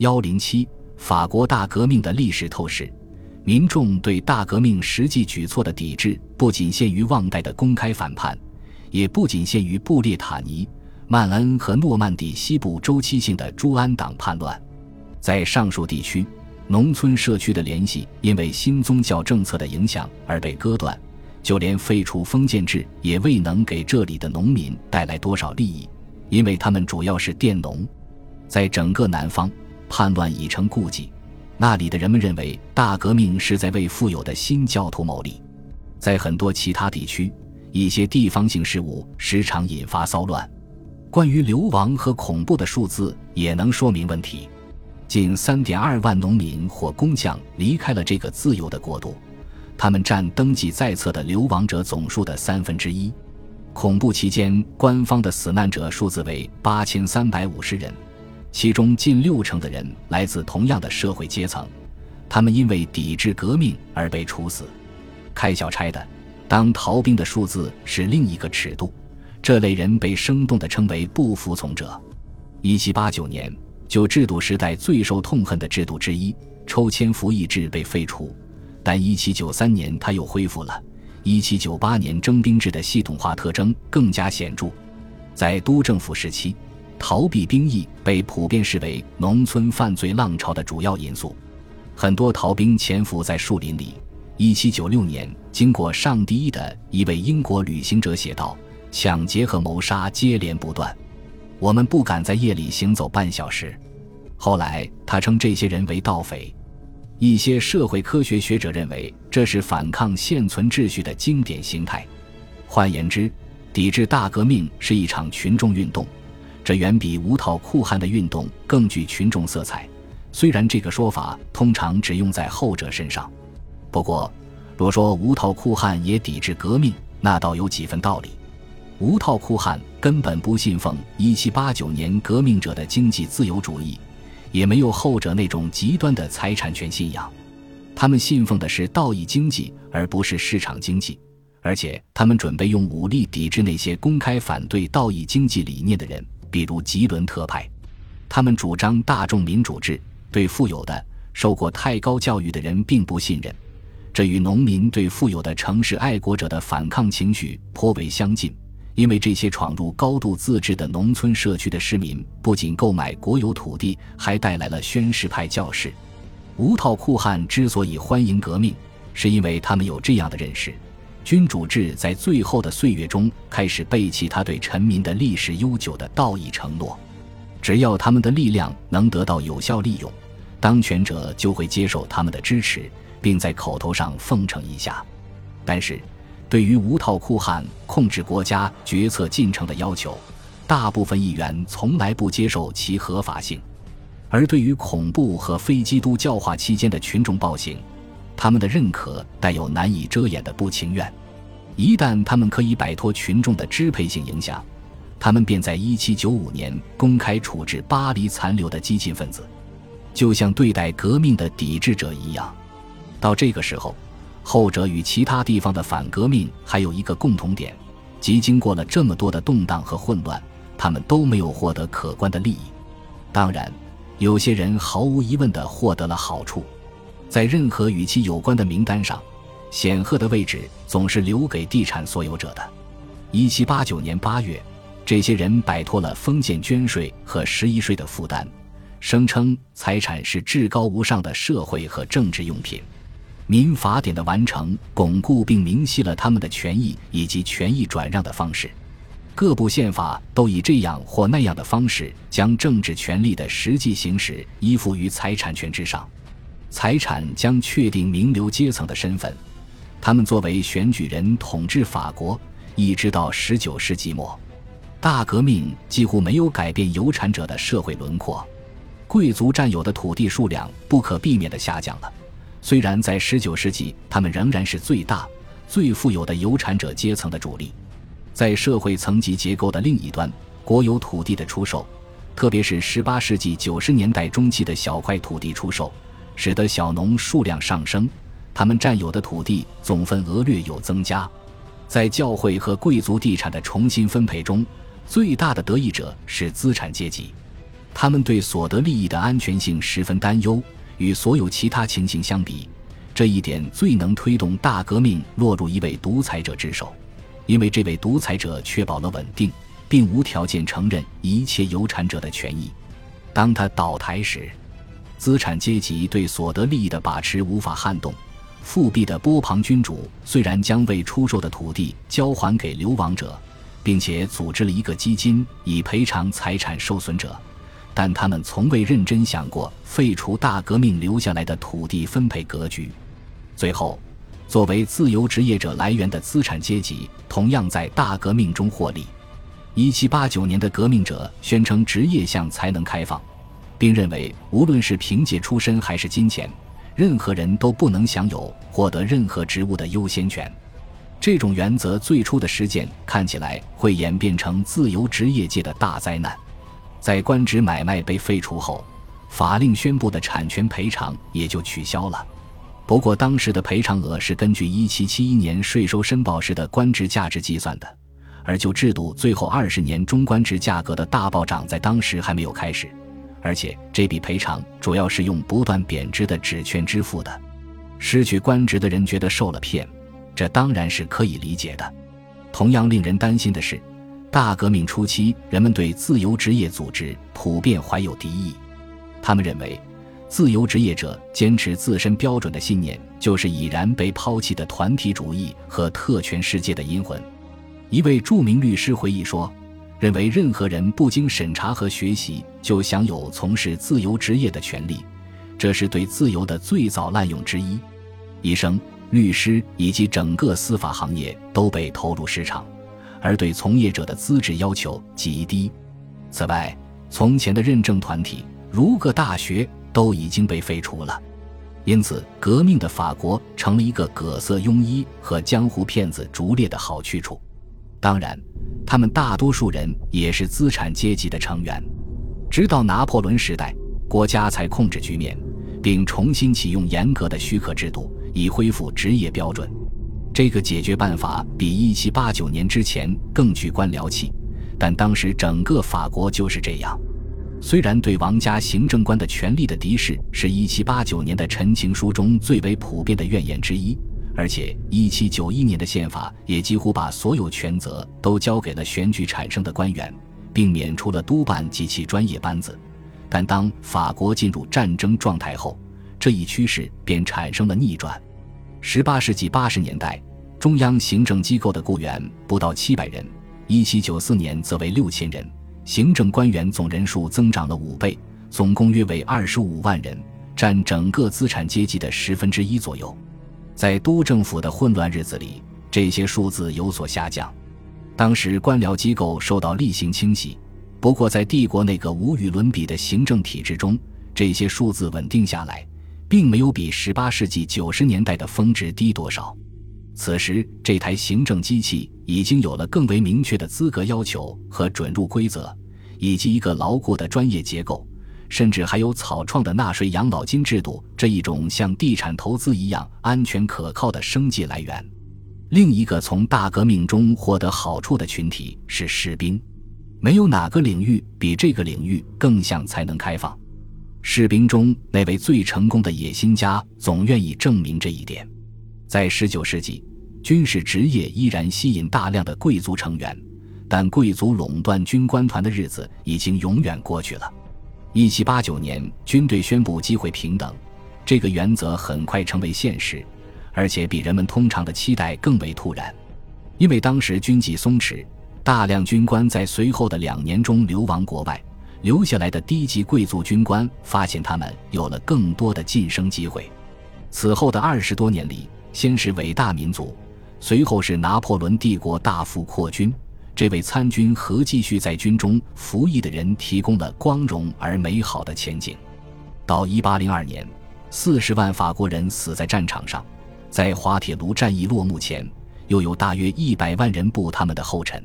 幺零七，法国大革命的历史透视。民众对大革命实际举措的抵制，不仅限于旺代的公开反叛，也不仅限于布列塔尼、曼恩和诺曼底西部周期性的朱安党叛乱。在上述地区，农村社区的联系因为新宗教政策的影响而被割断，就连废除封建制也未能给这里的农民带来多少利益，因为他们主要是佃农。在整个南方，叛乱已成痼疾。那里的人们认为，大革命是在为富有的新教徒谋利。在很多其他地区，一些地方性事务时常引发骚乱。关于流亡和恐怖的数字也能说明问题：近三点二万农民或工匠离开了这个自由的国度，他们占登记在册的流亡者总数的三分之一。恐怖期间，官方的死难者数字为八千三百五十人。其中近六成的人来自同样的社会阶层，他们因为抵制革命而被处死。开小差的、当逃兵的数字是另一个尺度，这类人被生动地称为不服从者。一七八九年，旧制度时代最受痛恨的制度之一——抽签服役制被废除，但一七九三年它又恢复了。一七九八年征兵制的系统化特征更加显著，在督政府时期。逃避兵役被普遍视为农村犯罪浪潮的主要因素，很多逃兵潜伏在树林里。一七九六年，经过上第一的一位英国旅行者写道：“抢劫和谋杀接连不断，我们不敢在夜里行走半小时。”后来，他称这些人为盗匪。一些社会科学学者认为，这是反抗现存秩序的经典形态。换言之，抵制大革命是一场群众运动。这远比无套酷汉的运动更具群众色彩，虽然这个说法通常只用在后者身上。不过，若说无套酷汉也抵制革命，那倒有几分道理。无套酷汉根本不信奉1789年革命者的经济自由主义，也没有后者那种极端的财产权信仰。他们信奉的是道义经济，而不是市场经济。而且，他们准备用武力抵制那些公开反对道义经济理念的人。比如吉伦特派，他们主张大众民主制，对富有的、受过太高教育的人并不信任。这与农民对富有的城市爱国者的反抗情绪颇为相近，因为这些闯入高度自治的农村社区的市民不仅购买国有土地，还带来了宣誓派教士。无套酷汉之所以欢迎革命，是因为他们有这样的认识。君主制在最后的岁月中开始背弃他对臣民的历史悠久的道义承诺，只要他们的力量能得到有效利用，当权者就会接受他们的支持，并在口头上奉承一下。但是，对于无套酷汉控制国家决策进程的要求，大部分议员从来不接受其合法性；而对于恐怖和非基督教化期间的群众暴行，他们的认可带有难以遮掩的不情愿，一旦他们可以摆脱群众的支配性影响，他们便在1795年公开处置巴黎残留的激进分子，就像对待革命的抵制者一样。到这个时候，后者与其他地方的反革命还有一个共同点，即经过了这么多的动荡和混乱，他们都没有获得可观的利益。当然，有些人毫无疑问地获得了好处。在任何与其有关的名单上，显赫的位置总是留给地产所有者的。一七八九年八月，这些人摆脱了封建捐税和十一税的负担，声称财产是至高无上的社会和政治用品。民法典的完成巩固并明晰了他们的权益以及权益转让的方式。各部宪法都以这样或那样的方式将政治权力的实际行使依附于财产权之上。财产将确定名流阶层的身份，他们作为选举人统治法国，一直到十九世纪末。大革命几乎没有改变有产者的社会轮廓，贵族占有的土地数量不可避免地下降了。虽然在十九世纪，他们仍然是最大、最富有的有产者阶层的主力。在社会层级结构的另一端，国有土地的出售，特别是十八世纪九十年代中期的小块土地出售。使得小农数量上升，他们占有的土地总份额略有增加。在教会和贵族地产的重新分配中，最大的得益者是资产阶级。他们对所得利益的安全性十分担忧。与所有其他情形相比，这一点最能推动大革命落入一位独裁者之手，因为这位独裁者确保了稳定，并无条件承认一切有产者的权益。当他倒台时，资产阶级对所得利益的把持无法撼动。复辟的波旁君主虽然将未出售的土地交还给流亡者，并且组织了一个基金以赔偿财产受损者。但他们从未认真想过废除大革命留下来的土地分配格局。最后，作为自由职业者来源的资产阶级同样在大革命中获利。一七八九年的革命者宣称职业向才能开放，并认为无论是凭借出身还是金钱，任何人都不能享有获得任何职务的优先权。这种原则最初的实践看起来会演变成自由职业界的大灾难。在官职买卖被废除后，法令宣布的产权赔偿也就取消了。不过，当时的赔偿额是根据1771年税收申报时的官职价值计算的，而就制度最后二十年中官职价格的大暴涨在当时还没有开始，而且这笔赔偿主要是用不断贬值的纸券支付的。失去官职的人觉得受了骗，这当然是可以理解的。同样令人担心的是。大革命初期，人们对自由职业组织普遍怀有敌意。他们认为，自由职业者坚持自身标准的信念，就是已然被抛弃的团体主义和特权世界的阴魂。一位著名律师回忆说：“认为任何人不经审查和学习就享有从事自由职业的权利，这是对自由的最早滥用之一。医生、律师以及整个司法行业都被投入市场。”而对从业者的资质要求极低。此外，从前的认证团体，如各大学，都已经被废除了。因此，革命的法国成了一个葛色庸医和江湖骗子逐猎的好去处。当然，他们大多数人也是资产阶级的成员。直到拿破仑时代，国家才控制局面，并重新启用严格的许可制度，以恢复职业标准。这个解决办法比1789年之前更具官僚气，但当时整个法国就是这样。虽然对王家行政官的权力的敌视是1789年的陈情书中最为普遍的怨言之一，而且1791年的宪法也几乎把所有权责都交给了选举产生的官员，并免除了督办及其专业班子，但当法国进入战争状态后，这一趋势便产生了逆转。十八世纪八十年代，中央行政机构的雇员不到七百人，一七九四年则为六千人，行政官员总人数增长了五倍，总共约为二十五万人，占整个资产阶级的十分之一左右。在督政府的混乱日子里，这些数字有所下降。当时官僚机构受到例行清洗，不过在帝国那个无与伦比的行政体制中，这些数字稳定下来。并没有比十八世纪九十年代的峰值低多少。此时，这台行政机器已经有了更为明确的资格要求和准入规则，以及一个牢固的专业结构，甚至还有草创的纳税养老金制度这一种像地产投资一样安全可靠的生计来源。另一个从大革命中获得好处的群体是士兵，没有哪个领域比这个领域更像才能开放。士兵中那位最成功的野心家总愿意证明这一点。在19世纪，军事职业依然吸引大量的贵族成员，但贵族垄断军官团的日子已经永远过去了。1789年，军队宣布机会平等，这个原则很快成为现实，而且比人们通常的期待更为突然，因为当时军纪松弛，大量军官在随后的两年中流亡国外。留下来的低级贵族军官发现，他们有了更多的晋升机会。此后的二十多年里，先是伟大民族，随后是拿破仑帝国大幅扩军，这为参军和继续在军中服役的人提供了光荣而美好的前景。到一八零二年，四十万法国人死在战场上，在滑铁卢战役落幕前，又有大约一百万人步他们的后尘。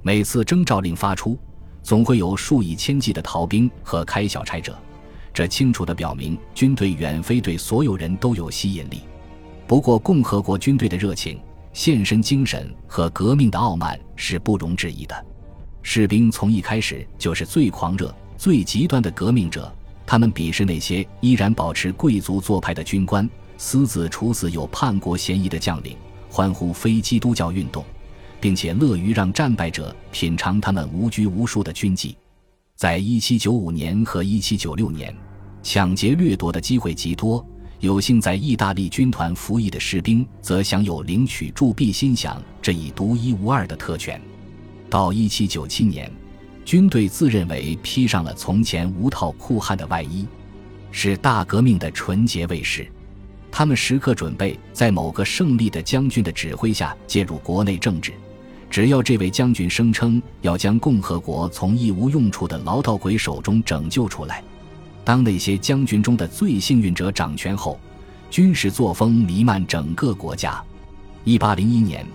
每次征召令发出。总会有数以千计的逃兵和开小差者，这清楚地表明军队远非对所有人都有吸引力。不过，共和国军队的热情、献身精神和革命的傲慢是不容置疑的。士兵从一开始就是最狂热、最极端的革命者，他们鄙视那些依然保持贵族做派的军官，私自处死有叛国嫌疑的将领，欢呼非基督教运动，并且乐于让战败者品尝他们无拘无束的军纪。在一七九五年和一七九六年，抢劫掠夺的机会极多。有幸在意大利军团服役的士兵，则享有领取铸币薪饷这一独一无二的特权。到一七九七年，军队自认为披上了从前无套酷汉的外衣，是大革命的纯洁卫士。他们时刻准备在某个胜利的将军的指挥下介入国内政治，只要这位将军声称要将共和国从一无用处的牢盗鬼手中拯救出来。当那些将军中的最幸运者掌权后，军事作风弥漫整个国家。一八零一年，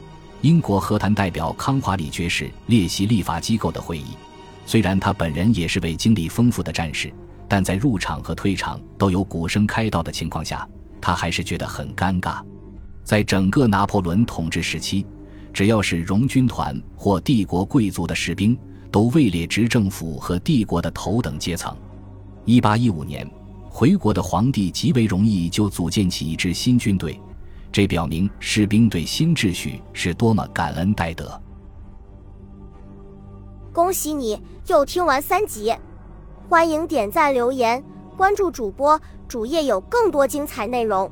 英国和谈代表康华里爵士列席立法机构的会议。虽然他本人也是位经历丰富的战士，但在入场和退场都有鼓声开道的情况下，他还是觉得很尴尬。在整个拿破仑统治时期，只要是荣军团或帝国贵族的士兵，都位列执政府和帝国的头等阶层。一八一五年，回国的皇帝极为容易就组建起一支新军队，这表明士兵对新秩序是多么感恩戴德。恭喜你又听完三集，欢迎点赞、留言、关注主播，主页有更多精彩内容。